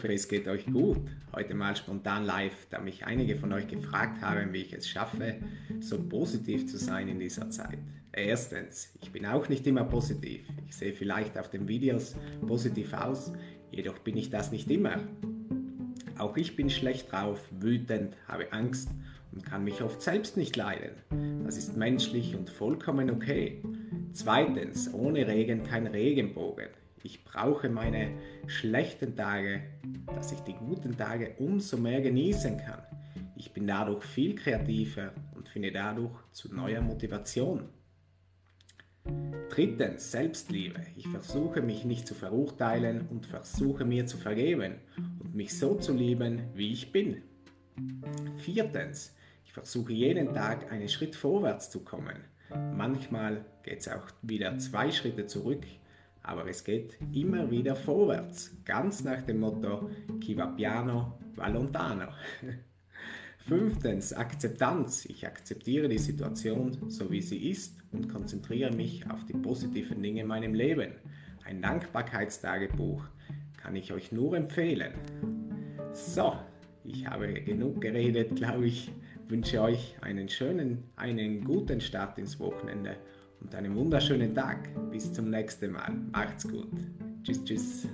hoffe, es geht euch gut. Heute mal spontan live, da mich einige von euch gefragt haben, wie ich es schaffe, so positiv zu sein in dieser Zeit. Erstens, ich bin auch nicht immer positiv. Ich sehe vielleicht auf den Videos positiv aus, jedoch bin ich das nicht immer. Auch ich bin schlecht drauf, wütend, habe Angst und kann mich oft selbst nicht leiden. Das ist menschlich und vollkommen okay. Zweitens, ohne Regen kein Regenbogen. Ich brauche meine schlechten Tage, dass ich die guten Tage umso mehr genießen kann. Ich bin dadurch viel kreativer und finde dadurch zu neuer Motivation. Drittens, Selbstliebe. Ich versuche mich nicht zu verurteilen und versuche mir zu vergeben und mich so zu lieben, wie ich bin. Viertens, ich versuche jeden Tag einen Schritt vorwärts zu kommen. Manchmal geht es auch wieder zwei Schritte zurück, aber es geht immer wieder vorwärts, ganz nach dem Motto Chi va piano va lontano. Fünftens, Akzeptanz. Ich akzeptiere die Situation so wie sie ist und konzentriere mich auf die positiven Dinge in meinem Leben. Ein Dankbarkeitstagebuch kann ich euch nur empfehlen. So, ich habe genug geredet, glaube ich. Wünsche euch einen schönen, einen guten Start ins Wochenende und einen wunderschönen Tag. Bis zum nächsten Mal. Macht's gut. Tschüss, tschüss.